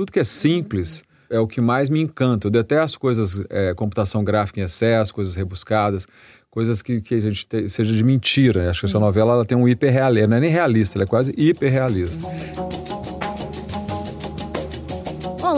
tudo que é simples é o que mais me encanta. Eu detesto coisas, é, computação gráfica em excesso, coisas rebuscadas, coisas que, que a gente te, seja de mentira. Acho que essa novela ela tem um hiperrealismo, não é nem realista, ela é quase hiperrealista.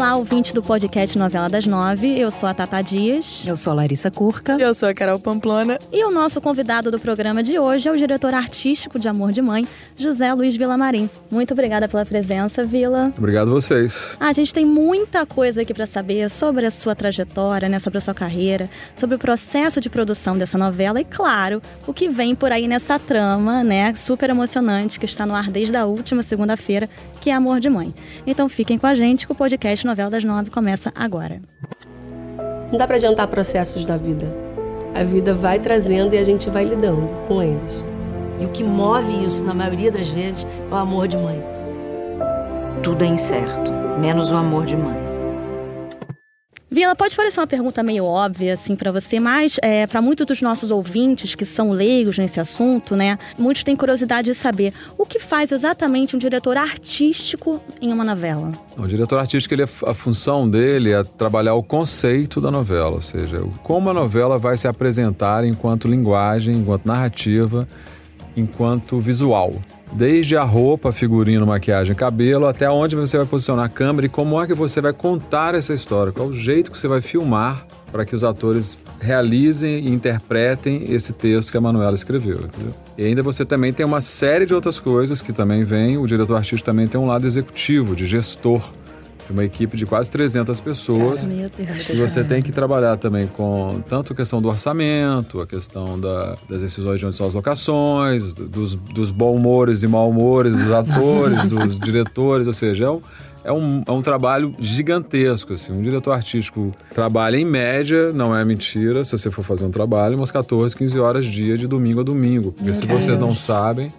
Olá, ouvinte do podcast Novela das Nove. Eu sou a Tata Dias. Eu sou a Larissa Curca. Eu sou a Carol Pamplona. E o nosso convidado do programa de hoje é o diretor artístico de Amor de Mãe, José Luiz Vilamarim. Muito obrigada pela presença, Vila. Obrigado a vocês. Ah, a gente tem muita coisa aqui para saber sobre a sua trajetória, né, sobre a sua carreira, sobre o processo de produção dessa novela e, claro, o que vem por aí nessa trama, né, super emocionante que está no ar desde a última segunda-feira, que é Amor de Mãe. Então fiquem com a gente que o podcast Novela das Nove começa agora. Não dá para adiantar processos da vida. A vida vai trazendo e a gente vai lidando com eles. E o que move isso, na maioria das vezes, é o amor de mãe. Tudo é incerto, menos o amor de mãe. Vila, pode parecer uma pergunta meio óbvia, assim, para você, mas é, para muitos dos nossos ouvintes que são leigos nesse assunto, né? Muitos têm curiosidade de saber o que faz exatamente um diretor artístico em uma novela. O diretor artístico, ele, a função dele é trabalhar o conceito da novela, ou seja, como a novela vai se apresentar enquanto linguagem, enquanto narrativa, enquanto visual desde a roupa, figurino, maquiagem, cabelo, até onde você vai posicionar a câmera e como é que você vai contar essa história, qual o jeito que você vai filmar para que os atores realizem e interpretem esse texto que a Manuela escreveu. Entendeu? E ainda você também tem uma série de outras coisas que também vem, o diretor artístico também tem um lado executivo, de gestor uma equipe de quase 300 pessoas. Meu Deus. E você tem que trabalhar também com tanto a questão do orçamento, a questão da, das decisões de onde são as locações, dos, dos bons humores e mau humores dos atores, dos diretores, ou seja, é um, é um, é um trabalho gigantesco. Assim. Um diretor artístico trabalha em média, não é mentira, se você for fazer um trabalho, umas 14, 15 horas dia, de domingo a domingo. Porque se vocês não sabem,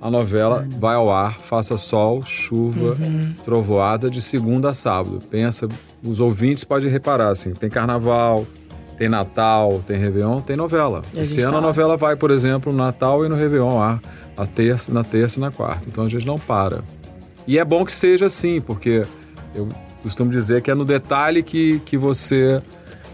a novela vai ao ar, faça sol, chuva, uhum. trovoada, de segunda a sábado. Pensa, os ouvintes podem reparar, assim, tem carnaval, tem Natal, tem Réveillon, tem novela. Esse ano tá a novela vai, por exemplo, no Natal e no Réveillon ar, a terça, na terça e na quarta. Então a gente não para. E é bom que seja assim, porque eu costumo dizer que é no detalhe que, que você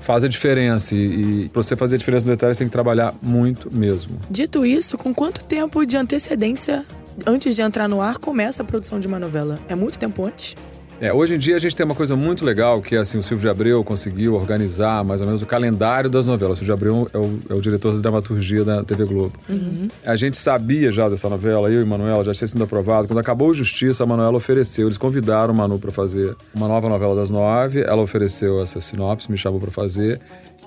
faz a diferença. E, e para você fazer a diferença no detalhe, você tem que trabalhar muito mesmo. Dito isso, com quanto tempo de antecedência antes de entrar no ar começa a produção de uma novela? É muito tempo antes? É, hoje em dia a gente tem uma coisa muito legal que é assim, o Silvio de Abreu conseguiu organizar mais ou menos o calendário das novelas. O Silvio de Abreu é o, é o diretor de dramaturgia da TV Globo. Uhum. A gente sabia já dessa novela, eu e Manuela, já tinha sido aprovado. Quando acabou o Justiça, a Manuela ofereceu, eles convidaram o Manu para fazer uma nova novela das nove. Ela ofereceu essa sinopse, me chamou para fazer.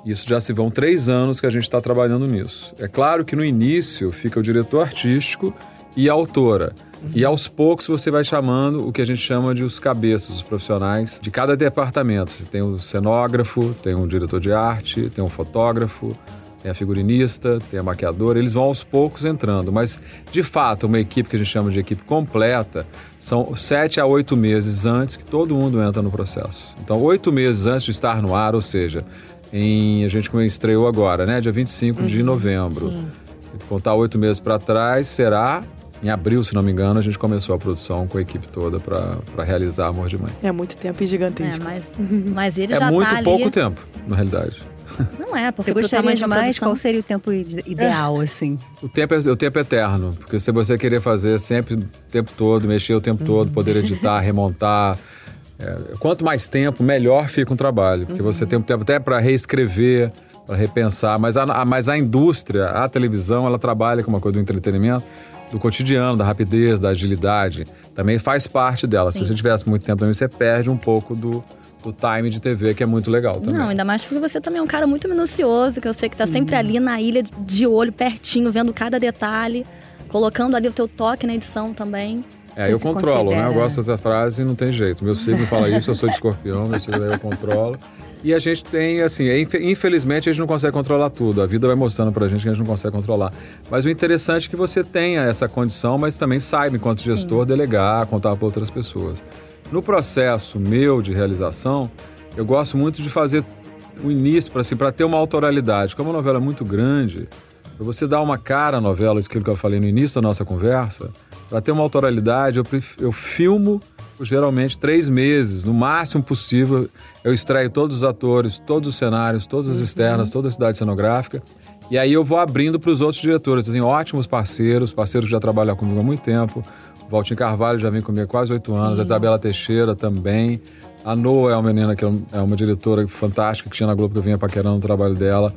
Isso já se vão três anos que a gente está trabalhando nisso. É claro que no início fica o diretor artístico e a autora. E aos poucos você vai chamando o que a gente chama de os cabeças, os profissionais de cada departamento. Você tem o cenógrafo, tem um diretor de arte, tem um fotógrafo, tem a figurinista, tem a maquiadora. Eles vão aos poucos entrando, mas de fato, uma equipe que a gente chama de equipe completa são sete a oito meses antes que todo mundo entra no processo. Então, oito meses antes de estar no ar, ou seja, em, a gente estreou agora, né? Dia 25 uhum, de novembro. Sim. Contar oito meses para trás será em abril, se não me engano, a gente começou a produção com a equipe toda para realizar Amor de Mãe. É muito tempo e gigantesco. É, mas, mas ele é já muito tá pouco ali... tempo, na realidade. Não é, porque você gostaria de mais? Produção... Qual seria o tempo ideal, assim? O tempo, é, o tempo é eterno, porque se você querer fazer sempre o tempo todo, mexer o tempo uhum. todo, poder editar, remontar, é, quanto mais tempo, melhor fica um trabalho, porque uhum. você tem tempo até para reescrever, para repensar, mas a, a, mas a indústria, a televisão, ela trabalha com uma coisa do entretenimento do cotidiano, da rapidez, da agilidade. Também faz parte dela. Sim. Se você tivesse muito tempo também, você perde um pouco do, do time de TV, que é muito legal também. Não, ainda mais porque você também é um cara muito minucioso, que eu sei que tá sempre ali na ilha de olho, pertinho, vendo cada detalhe, colocando ali o teu toque na edição também. É, eu controlo, considera... né? Eu gosto dessa frase e não tem jeito. Meu signo fala isso, eu sou de escorpião, meu signo eu controlo. E a gente tem, assim, é, infelizmente a gente não consegue controlar tudo. A vida vai mostrando pra gente que a gente não consegue controlar. Mas o interessante é que você tenha essa condição, mas também saiba, enquanto gestor, Sim. delegar, contar para outras pessoas. No processo meu de realização, eu gosto muito de fazer o início para assim, ter uma autoralidade. Como a novela é muito grande, você dar uma cara à novela, aquilo que eu falei no início da nossa conversa, para ter uma autoralidade, eu, eu filmo geralmente três meses, no máximo possível. Eu extraio todos os atores, todos os cenários, todas as externas, toda a cidade cenográfica. E aí eu vou abrindo para os outros diretores. Eu tenho ótimos parceiros, parceiros que já trabalham comigo há muito tempo. O Valtinho Carvalho já vem comigo há quase oito anos, a Isabela Teixeira também. A Noa é uma menina que é uma diretora fantástica que tinha na Globo que eu vinha paquerando o trabalho dela.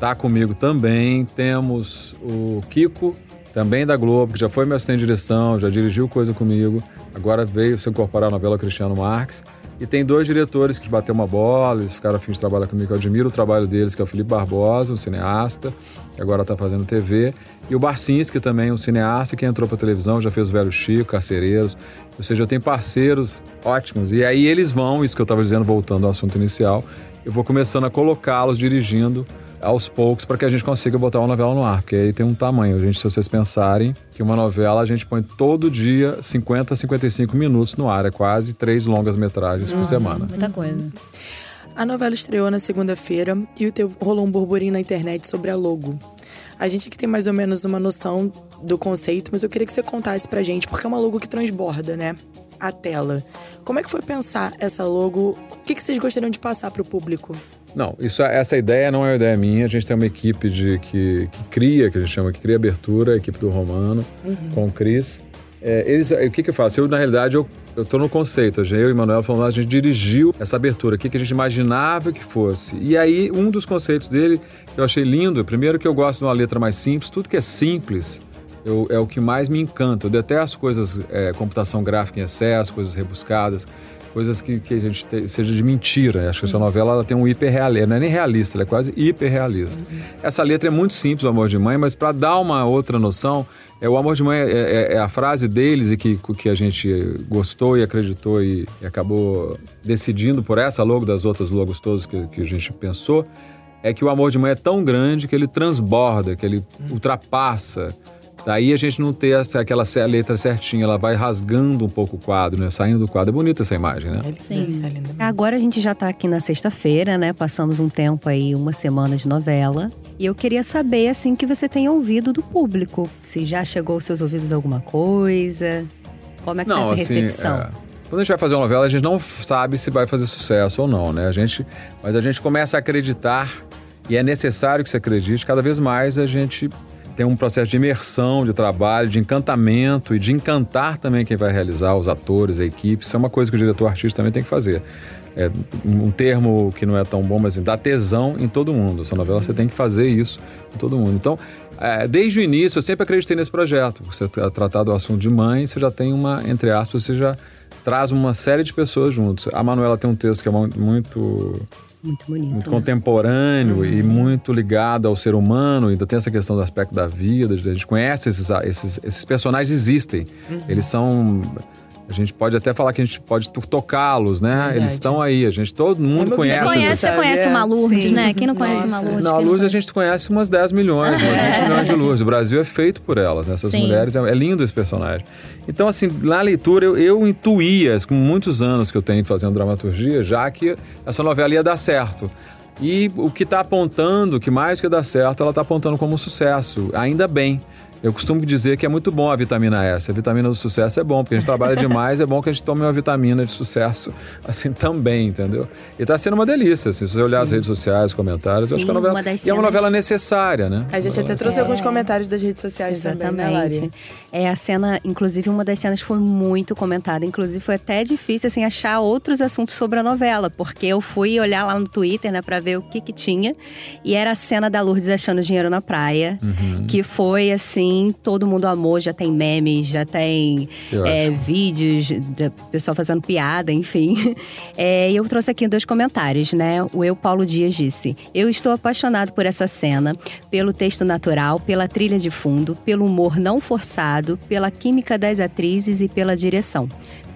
Tá comigo também. Temos o Kiko, também da Globo, que já foi meu assistente de direção, já dirigiu coisa comigo. Agora veio se incorporar a novela Cristiano Marques. E tem dois diretores que bateu uma bola, eles ficaram afim de trabalhar comigo. Eu admiro o trabalho deles, que é o Felipe Barbosa, um cineasta, que agora está fazendo TV. E o Barcinski também, um cineasta que entrou para televisão, já fez o Velho Chico, Carcereiros. Ou seja, eu tenho parceiros ótimos. E aí eles vão, isso que eu estava dizendo, voltando ao assunto inicial, eu vou começando a colocá-los dirigindo aos poucos para que a gente consiga botar uma novela no ar, porque aí tem um tamanho. Gente, se vocês pensarem que uma novela a gente põe todo dia 50 a 55 minutos no ar, é quase três longas metragens por semana. Muita coisa. A novela estreou na segunda-feira e o teu rolou um burburinho na internet sobre a logo. A gente aqui tem mais ou menos uma noção do conceito, mas eu queria que você contasse pra gente, porque é uma logo que transborda, né? A tela. Como é que foi pensar essa logo? O que, que vocês gostariam de passar pro público? Não, isso, essa ideia não é uma ideia minha. A gente tem uma equipe de, que, que cria, que a gente chama, que cria abertura, a equipe do Romano, com o Cris. É, eles, o que, que eu faço? Eu, na realidade, eu, eu tô no conceito. Eu e o Manuel falando, a gente dirigiu essa abertura, o que, que a gente imaginava que fosse. E aí, um dos conceitos dele, que eu achei lindo, primeiro que eu gosto de uma letra mais simples, tudo que é simples eu, é o que mais me encanta. Eu detesto coisas, é, computação gráfica em excesso, coisas rebuscadas coisas que, que a gente te, seja de mentira. Acho que essa novela ela tem um hiperrealismo, não é nem realista, ela é quase hiperrealista. Uhum. Essa letra é muito simples, o amor de mãe, mas para dar uma outra noção, é, o amor de mãe é, é, é, a frase deles e que, que a gente gostou e acreditou e, e, acabou decidindo por essa logo das outras logos todas que, que a gente pensou, é que o amor de mãe é tão grande que ele transborda, que ele uhum. ultrapassa Daí a gente não ter essa, aquela letra certinha, ela vai rasgando um pouco o quadro, né? Saindo do quadro. É bonita essa imagem, né? É Sim. É linda Agora a gente já tá aqui na sexta-feira, né? Passamos um tempo aí, uma semana de novela. E eu queria saber, assim, que você tem ouvido do público. Se já chegou aos seus ouvidos alguma coisa. Como é que tá não, tá essa assim, recepção? É... Quando a gente vai fazer uma novela, a gente não sabe se vai fazer sucesso ou não, né? A gente, mas a gente começa a acreditar e é necessário que se acredite. Cada vez mais a gente tem um processo de imersão, de trabalho, de encantamento e de encantar também quem vai realizar, os atores, a equipe. Isso é uma coisa que o diretor artista também tem que fazer. É um termo que não é tão bom, mas assim, dá tesão em todo mundo. Essa novela você tem que fazer isso em todo mundo. Então, é, desde o início, eu sempre acreditei nesse projeto. Você tratar do assunto de mãe, você já tem uma, entre aspas, você já traz uma série de pessoas juntos. A Manuela tem um texto que é muito muito bonito. Muito né? contemporâneo uhum. e muito ligado ao ser humano. Ainda tem essa questão do aspecto da vida. A gente conhece esses, esses, esses personagens existem. Uhum. Eles são a gente pode até falar que a gente pode tocá-los, né? Verdade. Eles estão aí, a gente, todo mundo é conhece. Você conhece, você conhece uma Lourdes, né? Quem não conhece uma Lourdes? Na Lourdes a gente conhece umas 10 milhões, umas 20 milhões de Lourdes. O Brasil é feito por elas, né? Essas Sim. mulheres, é, é lindo esse personagem. Então, assim, na leitura eu, eu intuía, com muitos anos que eu tenho fazendo dramaturgia, já que essa novela ia dar certo. E o que está apontando, que mais que dar certo, ela está apontando como sucesso. Ainda bem. Eu costumo dizer que é muito bom a vitamina S. A vitamina do sucesso é bom, porque a gente trabalha demais, é bom que a gente tome uma vitamina de sucesso assim também, entendeu? E tá sendo uma delícia, assim, se você olhar Sim. as redes sociais, os comentários, Sim, eu acho que é uma novela. E é uma novela necessária, né? A gente até trouxe é. alguns comentários das redes sociais Exatamente. também, né, É a cena, inclusive, uma das cenas foi muito comentada. Inclusive, foi até difícil assim, achar outros assuntos sobre a novela, porque eu fui olhar lá no Twitter, né, pra ver o que que tinha. E era a cena da Lourdes achando dinheiro na praia, uhum. que foi assim assim, todo mundo amou, já tem memes, já tem é, vídeos do pessoal fazendo piada, enfim. É, e eu trouxe aqui dois comentários, né? O Eu Paulo Dias disse: Eu estou apaixonado por essa cena, pelo texto natural, pela trilha de fundo, pelo humor não forçado, pela química das atrizes e pela direção.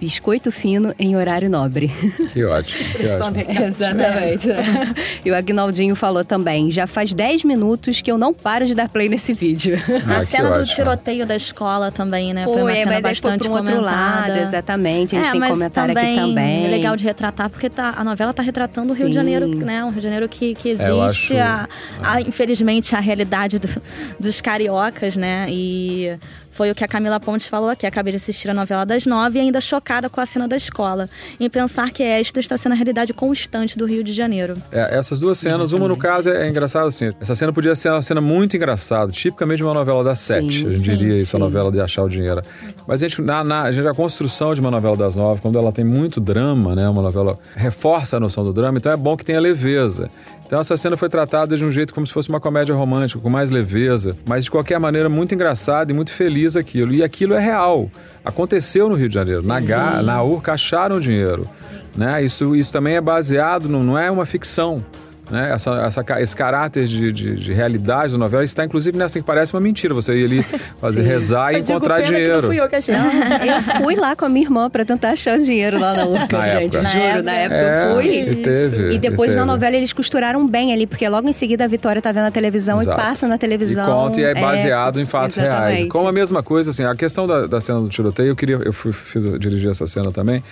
Biscoito fino em horário nobre. Que ótimo. Que ótimo. Exatamente. e o Agnaldinho falou também: já faz 10 minutos que eu não paro de dar play nesse vídeo. Ah, a cena do tiroteio da escola também, né? Foi, foi uma cena mas bastante foi um outro lado, exatamente. A gente é, tem comentário também, aqui também. É legal de retratar, porque tá, a novela está retratando o Rio Sim. de Janeiro, né? Um Rio de Janeiro que, que existe, é, acho... a, a, infelizmente, a realidade do, dos cariocas, né? E Foi o que a Camila Pontes falou aqui. Acabei de assistir a novela das nove e ainda chocada com a cena da escola. Em pensar que esta está sendo a realidade constante do Rio de Janeiro. É, essas duas cenas, uma no caso é, é engraçada assim. Essa cena podia ser uma cena muito engraçada, tipicamente de uma novela das sete. Sim, a gente sim, diria isso, a sim. novela de achar o dinheiro. Mas a gente, na, na- a gente, a construção de uma novela das nove, quando ela tem muito drama, né? Uma novela reforça a noção do drama, então é bom que tenha leveza. Então essa cena foi tratada de um jeito como se fosse uma comédia romântica, com mais leveza, mas de qualquer maneira muito engraçado e muito feliz aquilo. E aquilo é real. Aconteceu no Rio de Janeiro. Na, Ga- na URCA acharam dinheiro. Né? Isso, isso também é baseado, no, não é uma ficção. Né? Essa, essa esse caráter de, de, de realidade da novela está inclusive nessa que parece uma mentira. Você ir ali fazer rezar Só e digo encontrar pena que dinheiro. não fui eu que achei. Eu fui lá com a minha irmã pra tentar achar dinheiro lá na Urca, Na gente. época. Juro, Na época É, eu fui. e teve, E depois e na novela eles costuraram bem ali, porque logo em seguida a Vitória tá vendo a televisão Exato. e passa na televisão. E conta e é baseado em fatos reais. exatamente. Como a mesma coisa, assim, a questão da, da cena do tiroteio, eu queria, eu fui, fiz, dirigi essa cena também.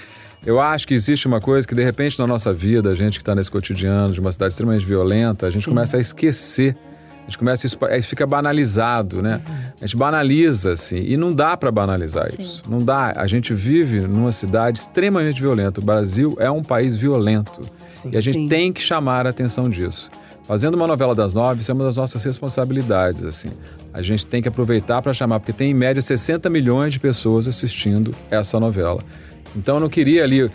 Eu acho que existe uma coisa que, de repente, na nossa vida, a gente que está nesse cotidiano de uma cidade extremamente violenta, a gente começa a esquecer. A gente começa, isso, isso fica banalizado, né? A gente banaliza, assim, e não dá para banalizar isso. Não dá. A gente vive numa cidade extremamente violenta. O Brasil é um país violento. Sim. E a gente Sim. tem que chamar a atenção disso. Fazendo uma novela das nove, isso é uma das nossas responsabilidades, assim. A gente tem que aproveitar para chamar, porque tem em média 60 milhões de pessoas assistindo essa novela. Então eu não queria ali.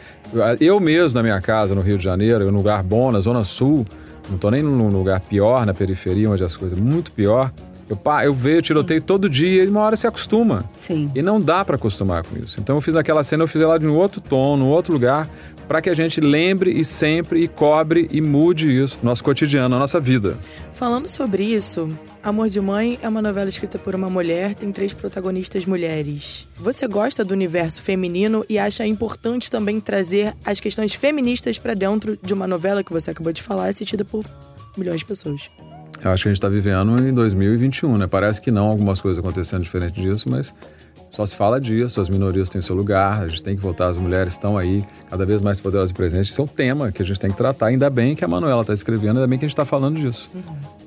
Eu mesmo na minha casa, no Rio de Janeiro, num lugar bom, na Zona Sul, não tô nem num lugar pior, na periferia, onde as coisas muito pior. Eu, pá, eu vejo tiroteio todo dia e uma hora se acostuma. Sim. E não dá para acostumar com isso. Então eu fiz naquela cena, eu fiz ela de um outro tom, num outro lugar, para que a gente lembre e sempre e cobre e mude isso no nosso cotidiano, na nossa vida. Falando sobre isso, Amor de Mãe é uma novela escrita por uma mulher, tem três protagonistas mulheres. Você gosta do universo feminino e acha importante também trazer as questões feministas para dentro de uma novela que você acabou de falar, assistida por milhões de pessoas. Eu acho que a gente está vivendo em 2021, né? Parece que não, algumas coisas acontecendo diferente disso, mas só se fala disso, as minorias têm seu lugar, a gente tem que voltar, as mulheres estão aí, cada vez mais poderosas e presentes. Isso é um tema que a gente tem que tratar. Ainda bem que a Manuela está escrevendo, ainda bem que a gente está falando disso.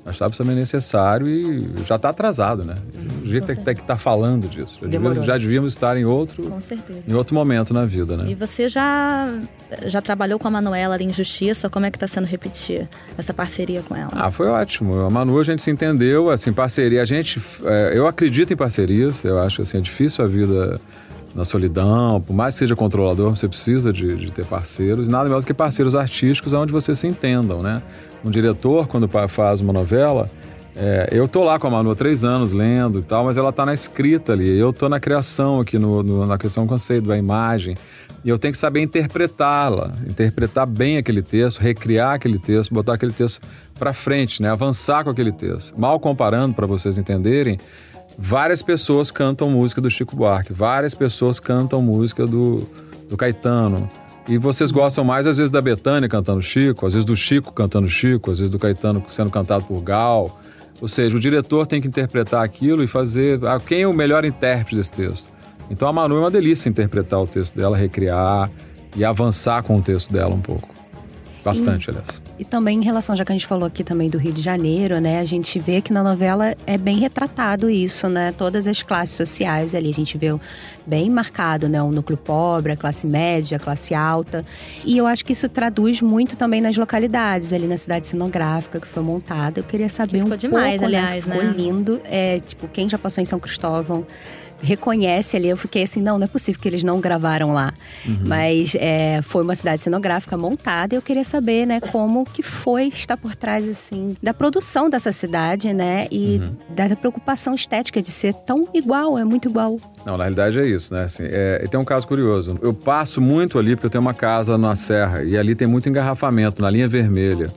Acho que absolutamente necessário e já está atrasado, né? A gente tem que- tem que estar falando disso. Já devíamos, já devíamos estar em outro, em outro momento na vida, né? E você já, já trabalhou com a Manuela ali em Justiça? Como é que tá sendo repetir essa parceria com ela? Ah, foi ótimo. A Manu, a gente se entendeu, assim, parceria. A gente, é, eu acredito em parcerias. Eu acho assim, é difícil a vida na solidão. Por mais que seja controlador, você precisa de, de ter parceiros. Nada melhor do que parceiros artísticos onde vocês se entendam, né? Um diretor, quando faz uma novela, é, eu tô lá com a Manu há três anos lendo e tal, mas ela tá na escrita ali. Eu tô na criação aqui, no, no- na questão do conceito, da imagem. E eu tenho que saber interpretá-la, interpretar bem aquele texto, recriar aquele texto, botar aquele texto para frente, né? avançar com aquele texto. Mal comparando, para vocês entenderem, várias pessoas cantam música do Chico Buarque, várias pessoas cantam música do, do Caetano. E vocês gostam mais, às vezes, da Betânia cantando Chico, às vezes do Chico cantando Chico, às vezes do Caetano sendo cantado por Gal. Ou seja, o diretor tem que interpretar aquilo e fazer. Ah, quem é o melhor intérprete desse texto? Então a Manu é uma delícia interpretar o texto dela, recriar e avançar com o texto dela um pouco. Bastante, aliás. E também em relação, já que a gente falou aqui também do Rio de Janeiro, né? A gente vê que na novela é bem retratado isso, né? Todas as classes sociais ali, a gente vê bem marcado, né? O núcleo pobre, a classe média, a classe alta. E eu acho que isso traduz muito também nas localidades, ali na cidade cenográfica que foi montada. Eu queria saber ficou um demais, pouco, aliás, né? que né? Ficou lindo. É, tipo, quem já passou em São Cristóvão reconhece ali. Eu fiquei assim, não, não é possível que eles não gravaram lá. Mas é, foi uma cidade cenográfica montada e eu queria saber, né, como que foi estar por trás, assim, da produção dessa cidade, né? E da preocupação estética de ser tão igual, é muito igual. Não, na realidade é isso, né? Assim, é, e tem um caso curioso. Eu passo muito ali porque eu tenho uma casa na serra e ali tem muito engarrafamento, na linha vermelha.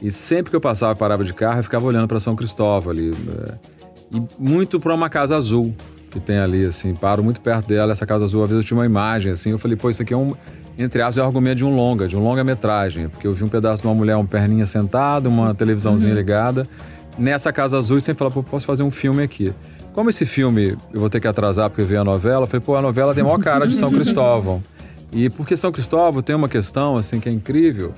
E sempre que eu passava, parava de carro, eu ficava olhando para São Cristóvão ali. é, e muito para uma casa azul que tem ali, assim. Paro muito perto dela, essa casa azul. Às vezes eu tinha uma imagem, assim. Eu falei, pô, isso aqui é um, entre aspas, é um argumento de um longa, de um longa-metragem. Porque eu vi um pedaço de uma mulher, uma perninha sentada, uma televisãozinha ligada. Nessa casa azul, e sempre falava, pô, posso fazer um filme aqui. Como esse filme eu vou ter que atrasar porque veio a novela, eu falei, pô, a novela tem a maior cara de São Cristóvão. E porque São Cristóvão tem uma questão, assim, que é incrível,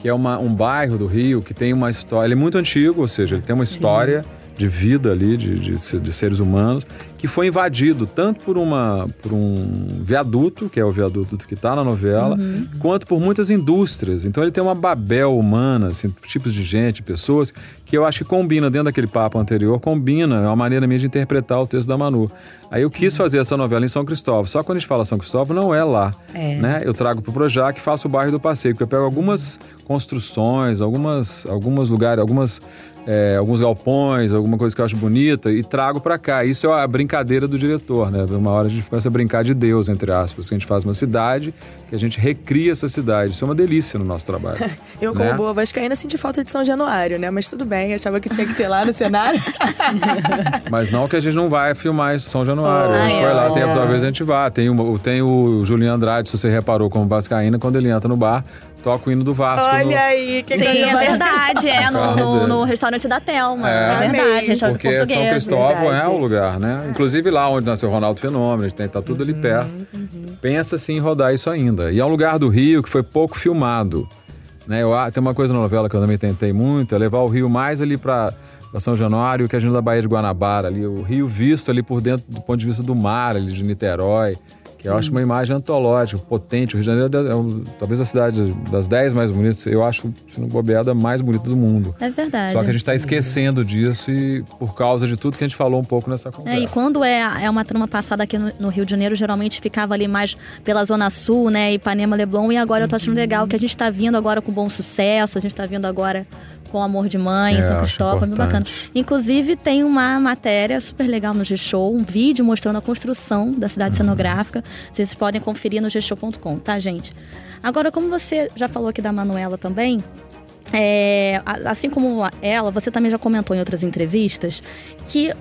que é uma, um bairro do Rio que tem uma história. Ele é muito antigo, ou seja, ele tem uma história de vida ali, de, de, de seres humanos. que foi invadido tanto por, uma, por um viaduto, que é o viaduto que está na novela, Uhum. quanto por muitas indústrias. Então ele tem uma babel humana, assim, tipos de gente, pessoas, que eu acho que combina dentro daquele papo anterior, combina, é uma maneira minha de interpretar o texto da Manu. Aí eu quis fazer essa novela em São Cristóvão. Só que quando a gente fala São Cristóvão, não é lá. É. Né? Eu trago pro Projac e faço o bairro do Passeio, porque eu pego algumas construções, algumas, algumas lugares, algumas, é, alguns galpões, alguma coisa que eu acho bonita e trago para cá. Isso é a brincadeira do diretor, né? Uma hora a gente começa a brincar de Deus, entre aspas, que a gente faz uma cidade, que a gente recria essa cidade. Isso é uma delícia no nosso trabalho. Eu, como né? boa vascaína, senti falta de São Januário, né? Mas tudo bem, achava que tinha que ter lá no cenário. Mas não que a gente não vai filmar São Januário. a gente Ai, foi lá, tem, talvez a gente vá. Tem, o- tem o Juliano Andrade, se você reparou, como Vascaína, quando ele entra no bar, toca o hino do Vasco. Olha no- aí, que Sim, é verdade. É no, no, no restaurante da Thelma. É. É, verdade, restaurante Porque São. Cristóvão verdade. é o lugar, né? Inclusive lá onde nasceu o Ronaldo Fenômeno, a gente tem, tá tudo ali perto. Pensa assim em rodar isso ainda. E é um lugar do Rio que foi pouco filmado. Né? Eu, tem uma coisa na novela que eu também tentei muito, é levar o Rio mais ali para São Januário, que é a gente da Baía de Guanabara, ali, o Rio visto ali por dentro do ponto de vista do mar, ali de Niterói, eu acho uma imagem antológica, potente. O Rio de Janeiro é, um- talvez a cidade das 10 mais bonitas, eu acho, se não bobeada, a mais bonita do mundo. É verdade. Só que a gente está esquecendo disso e por causa de tudo que a gente falou um pouco nessa É, conversa. e quando é, é uma trama passada aqui no, no Rio de Janeiro, geralmente ficava ali mais pela Zona Sul, né? Ipanema, Leblon. E agora eu tô achando legal que a gente tá vindo agora com bom sucesso, a gente tá vindo agora com Amor de Mãe, É, São Cristóvão, bem bacana. Inclusive, tem uma matéria super legal no G-Show, um vídeo mostrando a construção da cidade Uhum. cenográfica. Vocês podem conferir no gshow.com, tá, gente? Agora, como você já falou aqui da Manuela também, é, assim como ela, você também já comentou em outras entrevistas que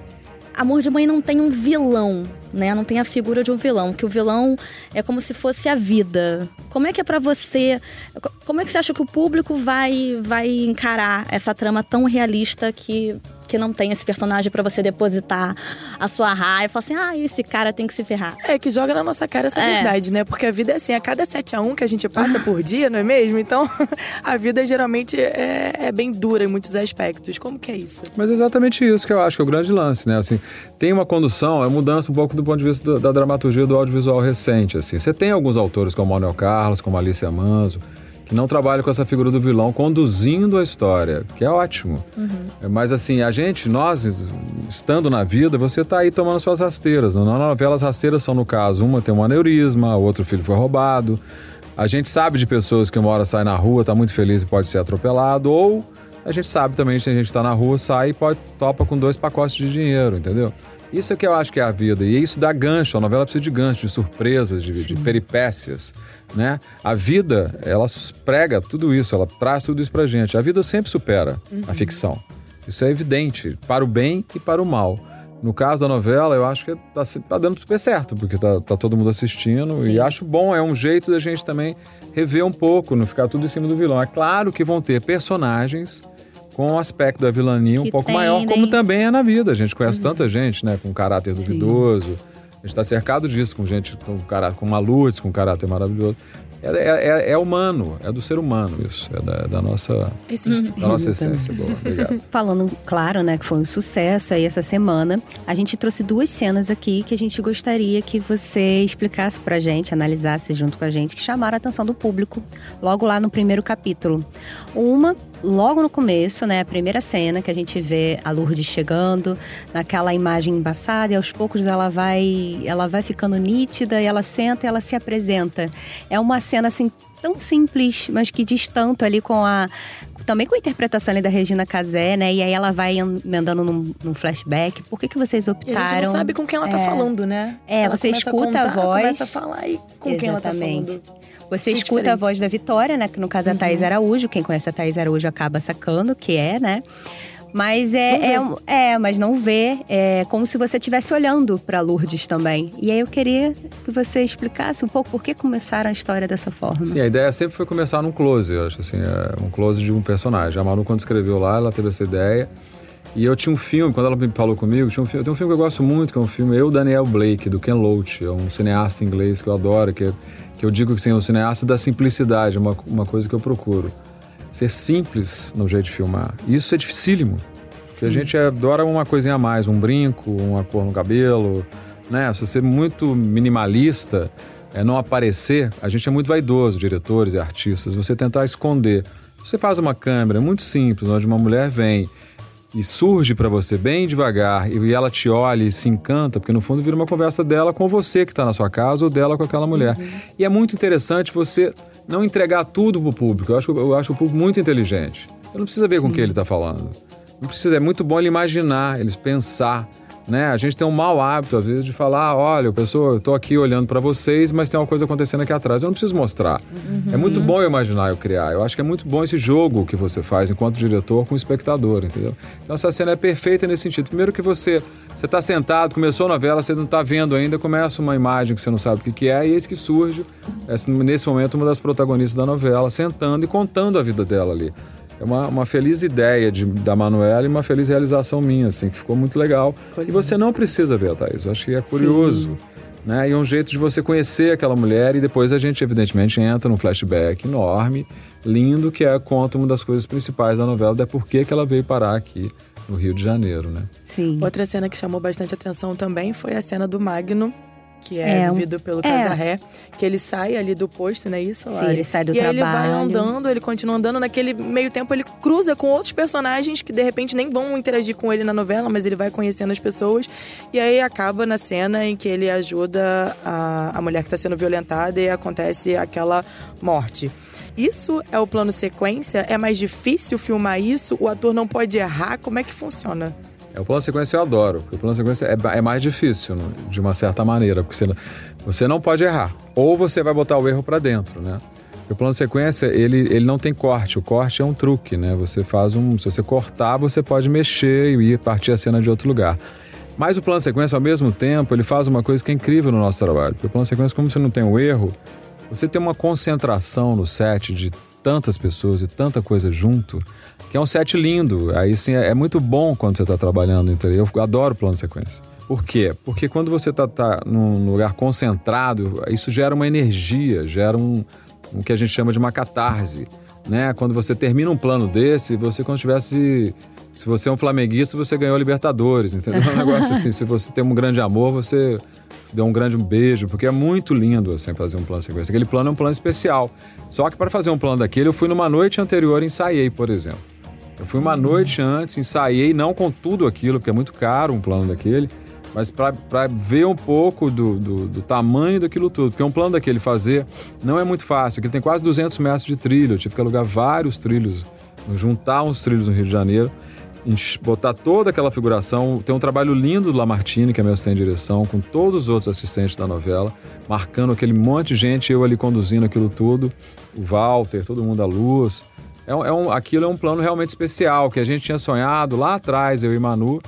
Amor de Mãe não tem um vilão, né? Não tem a figura de um vilão, que o vilão é como se fosse a vida. Como é que é pra você? co- Como é que você acha que o público vai vai encarar essa trama tão realista que que não tem esse personagem pra você depositar a sua raiva e falar assim: "Ah, esse cara tem que se ferrar". É, que joga na nossa cara essa É. verdade, né? Porque a vida é assim, a cada 7 a 1 que a gente passa por dia, não é mesmo? Então, a vida geralmente é, é bem dura em muitos aspectos. Como que é isso? Mas é exatamente isso que eu acho que é o grande lance, né? Assim, tem uma condução, é mudança um pouco do ponto de vista do- da dramaturgia do audiovisual recente, assim. Você tem alguns autores como Manuel Carlos, como Alicia Manso, que não trabalham com essa figura do vilão conduzindo a história, que é ótimo. É, Mas assim, a gente, nós, estando na vida, você tá aí tomando suas rasteiras. Na novela, as rasteiras são, no caso, uma tem um aneurisma, o outro filho foi roubado. A gente sabe de pessoas que uma hora sai na rua, tá muito feliz e pode ser atropelado, ou a gente sabe também que a gente tá na rua, sai e pode, topa com dois pacotes de dinheiro, entendeu? Isso é que eu acho que é a vida. E isso dá gancho. A novela precisa de gancho, de surpresas, de, de peripécias, né? A vida, ela prega tudo isso, ela traz tudo isso pra gente. A vida sempre supera a ficção. Isso é evidente, para o bem e para o mal. No caso da novela, eu acho que tá, se- tá dando super certo, porque tá, tá todo mundo assistindo. E acho bom, é um jeito da gente também rever um pouco, não ficar tudo em cima do vilão. É claro que vão ter personagens com um aspecto da vilania um Que pouco maior, tendem- como também é na vida. A gente conhece tanta gente, né, com caráter duvidoso. A gente está cercado disso, com gente com caráter, com malutes, com caráter maravilhoso. É, é- é- é humano, é do ser humano isso, é da, da nossa, Essência. da nossa essência. Boa, obrigado. Falando, claro, né, que foi um sucesso aí essa semana, a gente trouxe duas cenas aqui que a gente gostaria que você explicasse pra gente, analisasse junto com a gente, que chamaram a atenção do público logo lá no primeiro capítulo. Uma, logo no começo, né, a primeira cena que a gente vê a Lourdes chegando, naquela imagem embaçada e aos poucos ela vai, ela vai ficando nítida e ela senta e ela se apresenta. É uma cena assim tão simples, mas que diz tanto ali com a também com a interpretação ali da Regina Casé, né? E aí ela vai emendando num, num flashback. Por que, que vocês E optaram? a gente não sabe com quem ela tá É. falando, né? É, Ela você escuta a contar, voz. Começa a falar e com quem ela tá Exatamente. falando. Você escuta a voz da Vitória, né? Que no caso é a Thaís Araújo. Quem conhece a Thaís Araújo acaba sacando que é, né? Mas Não é, vê. é, um- é, mas não vê. É como se você estivesse olhando pra Lourdes também. E aí eu queria que você explicasse um pouco por que começaram a história dessa forma. Sim, a ideia sempre foi começar num close, eu acho assim, é um close de um personagem. A Manu, quando escreveu lá, ela teve essa ideia. E eu tinha um filme, quando ela me falou comigo, tinha um filme, tem um filme que eu gosto muito, que é um filme Eu, Daniel Blake, do Ken Loach. É um cineasta inglês que eu adoro, que, é- que eu digo que assim, é um cineasta da simplicidade, é uma, uma coisa que eu procuro. Ser simples no jeito de filmar. Isso é dificílimo. Porque a gente adora uma coisinha a mais, um brinco, uma cor no cabelo, né? Se você é muito minimalista, é não aparecer, a gente é muito vaidoso, diretores e artistas, você tentar esconder. Você faz uma câmera muito simples, onde uma mulher vem e surge para você bem devagar e ela te olha e se encanta, porque no fundo vira uma conversa dela com você que está na sua casa ou dela com aquela mulher. Uhum. E é muito interessante você não entregar tudo pro público. Eu acho, eu acho o público muito inteligente. Você não precisa ver com o que ele está falando. Não precisa, é muito bom ele imaginar, eles pensar né? A gente tem um mau hábito, às vezes, de falar: olha, pessoa, eu tô aqui olhando para vocês, mas tem uma coisa acontecendo aqui atrás. Eu não preciso mostrar. Uhum. É muito bom eu imaginar, eu criar. Eu acho que é muito bom esse jogo que você faz enquanto diretor com o espectador, entendeu? Então essa cena é perfeita nesse sentido. Primeiro que você você está sentado, começou a novela, você não está vendo ainda, começa uma imagem que você não sabe o que, que é, e eis que surge, nesse momento, uma das protagonistas da novela, sentando e contando a vida dela ali é uma, uma feliz ideia de, da Manuela e uma feliz realização minha, assim, que ficou muito legal. E você não precisa ver a Thaís, eu acho que é curioso. Sim. Né? E é um jeito de você conhecer aquela mulher e depois a gente, evidentemente, entra num flashback enorme, lindo, que é conta uma das coisas principais da novela, é por que ela veio parar aqui no Rio de Janeiro, né? Sim. Outra cena que chamou bastante atenção também foi a cena do Magno que é, é vivido pelo é. Casarré, que ele sai ali do posto, não é isso? Sim, ele sai do e trabalho. E ele vai andando, ele continua andando. Naquele meio tempo, ele cruza com outros personagens que de repente nem vão interagir com ele na novela, mas ele vai conhecendo as pessoas. E aí acaba na cena em que ele ajuda a, a mulher que está sendo violentada e acontece aquela morte. Isso é o plano sequência? É mais difícil filmar isso? O ator não pode errar? Como é que funciona? É, o plano sequência eu adoro, o plano sequência é, é mais difícil, né, de uma certa maneira, porque você, você não pode errar. Ou você vai botar o erro para dentro, né? O plano sequência, ele, ele não tem corte. O corte é um truque, né? Você faz um. Se você cortar, você pode mexer e ir partir a cena de outro lugar. Mas o plano sequência, ao mesmo tempo, ele faz uma coisa que é incrível no nosso trabalho. Porque o plano sequência, como você não tem o um erro, você tem uma concentração no set de tantas pessoas e tanta coisa junto que é um set lindo. Aí sim é, é muito bom quando você está trabalhando, entendeu? Eu adoro plano de sequência. Por quê? Porque quando você está tá num lugar concentrado, isso gera uma energia, gera um, um que a gente chama de uma catarse. Né? Quando você termina um plano desse, você quando tivesse. Se você é um flamenguista, você ganhou Libertadores, entendeu? É um negócio assim, se você tem um grande amor, você deu um grande beijo, porque é muito lindo assim fazer um plano sequência. Aquele plano é um plano especial. Só que para fazer um plano daquele, eu fui numa noite anterior e ensaiei, por exemplo. Eu fui uma noite antes, ensaiei, não com tudo aquilo, porque é muito caro um plano daquele, mas para ver um pouco do, do, do, tamanho daquilo tudo. Porque um plano daquele fazer não é muito fácil, porque tem quase 200 metros de trilho, eu tive que alugar vários trilhos, juntar uns trilhos no Rio de Janeiro, botar toda aquela figuração. Tem um trabalho lindo do Lamartine, que é meu assistente de direção, com todos os outros assistentes da novela, marcando aquele monte de gente, eu ali conduzindo aquilo tudo, o Walter, todo mundo à luz. É, é um, aquilo é um plano realmente especial, que a gente tinha sonhado lá atrás, eu e Manu,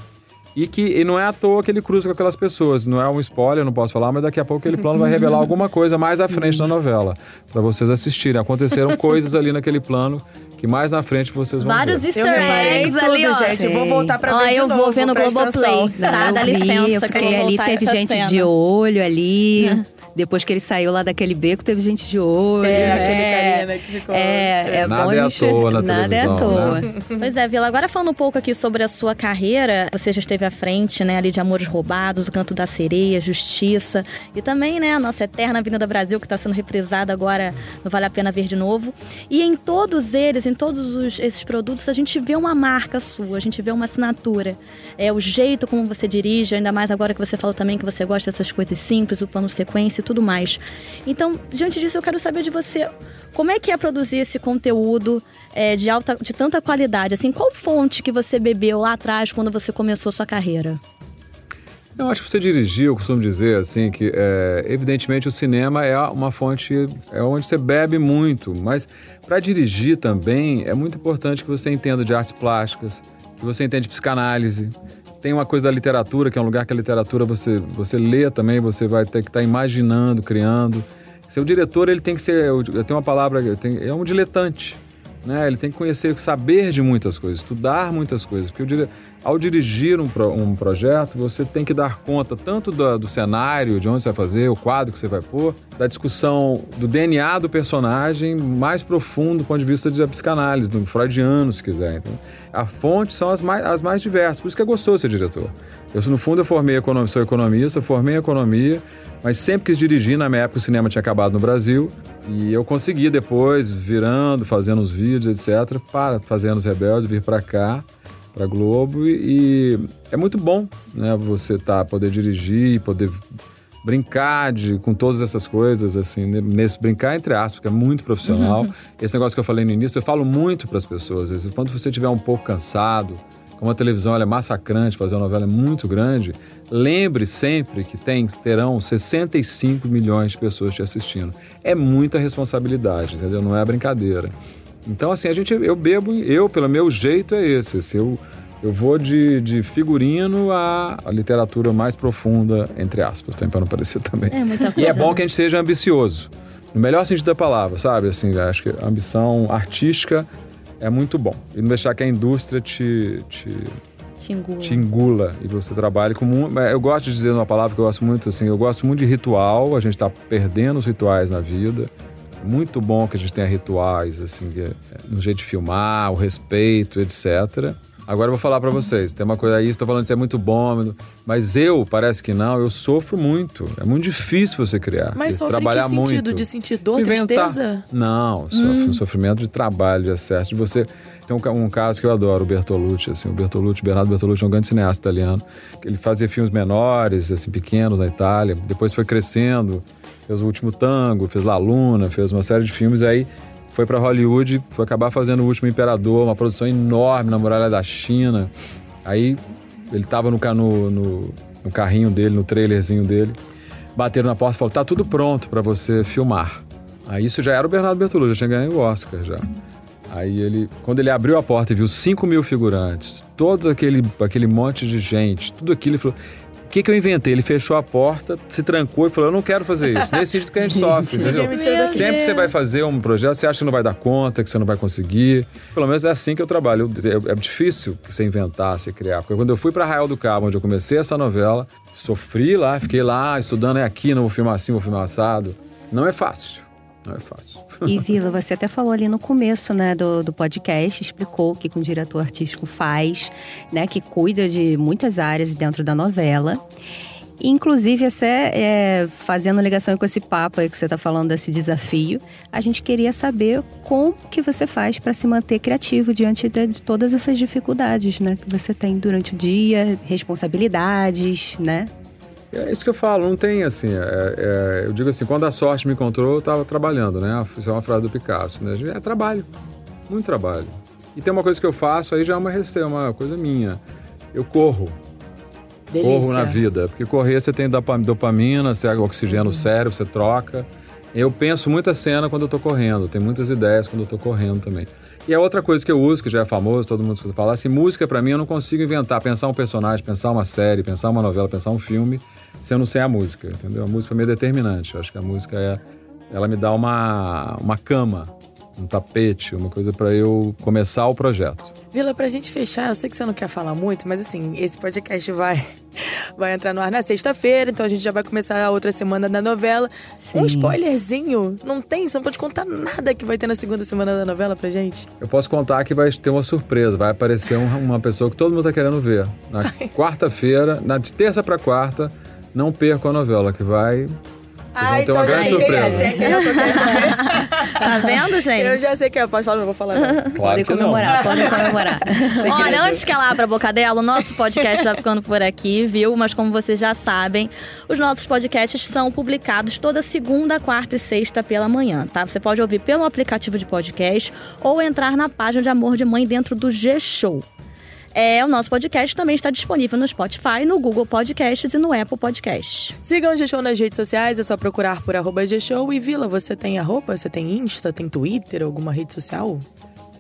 e que e não é à toa que ele cruza com aquelas pessoas. Não é um spoiler, não posso falar, mas daqui a pouco aquele plano vai revelar alguma coisa mais à frente na novela, para vocês assistirem. Aconteceram coisas ali naquele plano que mais na frente vocês vão Vários ver. easter eggs tudo, ali, ó. gente. Eu vou voltar pra ver ah, de eu novo. vou ver no Globoplay, tá? Dá licença, porque ali teve gente cena. de olho ali. Depois que ele saiu lá daquele beco, teve gente de olho. É, é aquele carinha, né, que ficou... É, é nada bom é à toa na Nada televisão, é à toa. Né? Pois é, Vila, agora falando um pouco aqui sobre a sua carreira, você já esteve à frente, né, ali de Amores Roubados, O Canto da Sereia, Justiça, e também, né, a nossa eterna Avenida Brasil, que está sendo reprisada agora no Vale a Pena Ver de Novo. E em todos eles, em todos os, esses produtos, a gente vê uma marca sua, a gente vê uma assinatura. É o jeito como você dirige, ainda mais agora que você falou também que você gosta dessas coisas simples, o plano sequência e tudo mais. Então, diante disso, eu quero saber de você como é que é produzir esse conteúdo é, de alta, de tanta qualidade. Assim, qual fonte que você bebeu lá atrás quando você começou sua carreira? Eu acho que você dirigiu, eu costumo dizer assim que é, evidentemente o cinema é uma fonte, é onde você bebe muito, mas para dirigir também é muito importante que você entenda de artes plásticas, que você entenda de psicanálise, tem uma coisa da literatura, que é um lugar que a literatura você, você lê também, você vai ter que estar tá imaginando, criando. Seu diretor, ele tem que ser, tenho uma palavra, é um diletante. Né? Ele tem que conhecer, saber de muitas coisas, estudar muitas coisas. Porque dire... ao dirigir um, um projeto, você tem que dar conta tanto do, do, cenário, de onde você vai fazer, o quadro que você vai pôr, da discussão do DNA do personagem mais profundo do ponto de vista da psicanálise, do freudiano, se quiser. Então, a fonte são as mais, as mais diversas, por isso que é gostoso ser diretor. Eu, no fundo, eu formei economia, sou economista, formei economia, mas sempre quis dirigir. Na minha época, o cinema tinha acabado no Brasil. E eu consegui depois, virando, fazendo os vídeos, etc., para fazendo os rebeldes, vir para cá para Globo e, e, é muito bom, né? Você tá poder dirigir, poder brincar de, com todas essas coisas, assim, nesse brincar entre aspas, porque é muito profissional. Uhum. Esse negócio que eu falei no início, eu falo muito para as pessoas. Vezes, quando você estiver um pouco cansado, como a televisão é massacrante, fazer uma novela é muito grande, lembre sempre que tem, terão 65 milhões de pessoas te assistindo. É muita responsabilidade, entendeu? Não é brincadeira. Então, assim, a gente, eu bebo, eu, pelo meu jeito, é esse. Assim, eu, eu vou de, de figurino à, à literatura mais profunda, entre aspas, também para não parecer também. É muita coisa. E é bom que a gente seja ambicioso. No melhor sentido da palavra, sabe? Assim, acho que a ambição artística é muito bom. E não deixar que a indústria te, te, te, engula. te engula. E você trabalhe com... Eu gosto de dizer uma palavra que eu gosto muito, assim, eu gosto muito de ritual. A gente está perdendo os rituais na vida muito bom que a gente tenha rituais, assim, é, no jeito de filmar, o respeito, etc. Agora eu vou falar para vocês, tem uma coisa aí, estou falando que isso é muito bom, mas eu, parece que não, eu sofro muito. É muito difícil você criar. Mas sofre trabalhar em que sentido? muito. De sentir dor, Inventar. tristeza? Não, sofre hum. um sofrimento de trabalho, de excesso, de você... Tem um, um, caso que eu adoro, o Bertolucci, assim, o Bertolucci, Bernardo Bertolucci é um grande cineasta italiano. Ele fazia filmes menores, assim, pequenos na Itália, depois foi crescendo, fez o Último Tango, fez La Luna, fez uma série de filmes, aí foi para Hollywood, foi acabar fazendo O Último Imperador, uma produção enorme na muralha da China. Aí ele tava no, no, no, no carrinho dele, no trailerzinho dele, bateram na porta e falaram, tá tudo pronto para você filmar. Aí isso já era o Bernardo Bertolucci, já tinha ganho o Oscar já. Aí ele, quando ele abriu a porta e viu 5 mil figurantes, todo aquele, aquele monte de gente, tudo aquilo, ele falou: o que, que eu inventei? Ele fechou a porta, se trancou e falou: Eu não quero fazer isso. Nesse sentido que a gente sofre, entendeu? Sempre que você vai fazer um projeto, você acha que não vai dar conta, que você não vai conseguir. Pelo menos é assim que eu trabalho. É, é difícil você inventar, você criar. Porque quando eu fui para Arraial do Cabo, onde eu comecei essa novela, sofri lá, fiquei lá estudando, é aqui, não vou filmar assim, vou filmar assado. Não é fácil. Não é fácil. E Vila, você até falou ali no começo, né, do, do podcast, explicou o que um diretor artístico faz, né, que cuida de muitas áreas dentro da novela. Inclusive, até é, fazendo ligação com esse papo aí que você está falando desse desafio, a gente queria saber como que você faz para se manter criativo diante de, de, todas essas dificuldades, né, que você tem durante o dia, responsabilidades, né? É isso que eu falo, não tem assim. É, é, eu digo assim, quando a sorte me encontrou, eu estava trabalhando, né? Isso é uma frase do Picasso, né? É trabalho, muito trabalho. E tem uma coisa que eu faço, aí já é uma, é uma coisa minha. Eu corro. Delícia. Corro na vida. Porque correr você tem dopamina, você oxigena uhum. o cérebro, você troca. Eu penso muita cena quando eu tô correndo, tem muitas ideias quando eu tô correndo também. E a outra coisa que eu uso, que já é famoso, todo mundo escuta falar, assim, música para mim eu não consigo inventar, pensar um personagem, pensar uma série, pensar uma novela, pensar um filme, sendo sem a música, entendeu? A música para mim é determinante. Eu acho que a música é, ela me dá uma, uma cama, um tapete, uma coisa para eu começar o projeto. Vila, pra gente fechar, eu sei que você não quer falar muito, mas assim, esse podcast vai, vai entrar no ar na sexta-feira, então a gente já vai começar a outra semana da novela. Sim. Um spoilerzinho, não tem? Você não pode contar nada que vai ter na segunda semana da novela pra gente? Eu posso contar que vai ter uma surpresa, vai aparecer uma pessoa que todo mundo tá querendo ver. Na quarta-feira, na de terça pra quarta, não perca a novela, que vai ah, então uma grande surpresa. É, quem eu tô tá vendo, gente? Eu já sei quem é. Pode falar, não vou falar não. Claro pode comemorar, pode comemorar. Olha, antes que ela abra a boca dela, o nosso podcast vai ficando por aqui, viu? Mas como vocês já sabem, os nossos podcasts são publicados toda segunda, quarta e sexta pela manhã, tá? Você pode ouvir pelo aplicativo de podcast ou entrar na página de Amor de Mãe dentro do G-Show. É, o nosso podcast também está disponível no Spotify, no Google Podcasts e no Apple Podcasts. Sigam o G-Show nas redes sociais, é só procurar por arroba G-Show. E Vila, você tem arroba? Você tem Insta, tem Twitter, alguma rede social?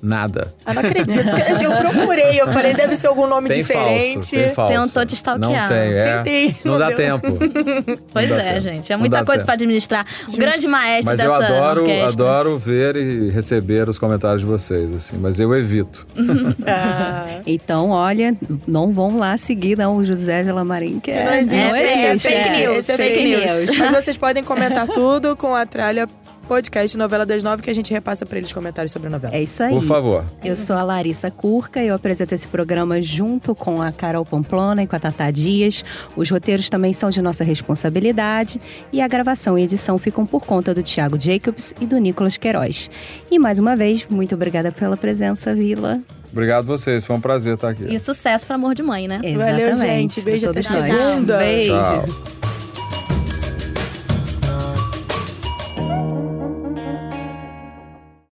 Nada. Eu não acredito. Porque, assim, eu procurei, eu falei, deve ser algum nome tem diferente. Falso, tem falso. Tentou te stalkear. Não tem, é. Tentei, Não, não dá deu. tempo. Pois é, tempo. gente. É muita coisa tempo. pra administrar. O grande maestro Mas dessa eu adoro, orquestra. adoro ver e receber os comentários de vocês, assim. Mas eu evito. Ah, Então, olha, não vão lá seguir não o José Vilamarim, que que é, não existe. não esse é existe, fake é. news. É fake, Fake news. news. Mas vocês podem comentar tudo com a tralha podcast Novela das Nove, que a gente repassa pra eles comentários sobre a novela. É isso aí. Por favor. Eu sou a Larissa Curca e eu apresento esse programa junto com a Carol Pamplona e com a Tata Dias. Os roteiros também são de nossa responsabilidade e a gravação e edição ficam por conta do Thiago Jacobs e do Nicolas Queiroz. E mais uma vez, muito obrigada pela presença, Vila. Obrigado vocês. Foi um prazer estar aqui. E sucesso pra amor de mãe, né? Valeu, Exatamente. gente. Beijo até segunda. Beijo. Tchau.